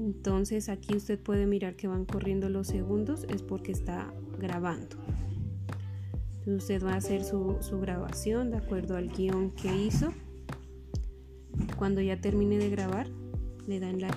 Entonces aquí usted puede mirar que van corriendo los segundos, es porque está grabando. Entonces usted va a hacer su, su grabación de acuerdo al guion que hizo. Cuando ya termine de grabar, le dan la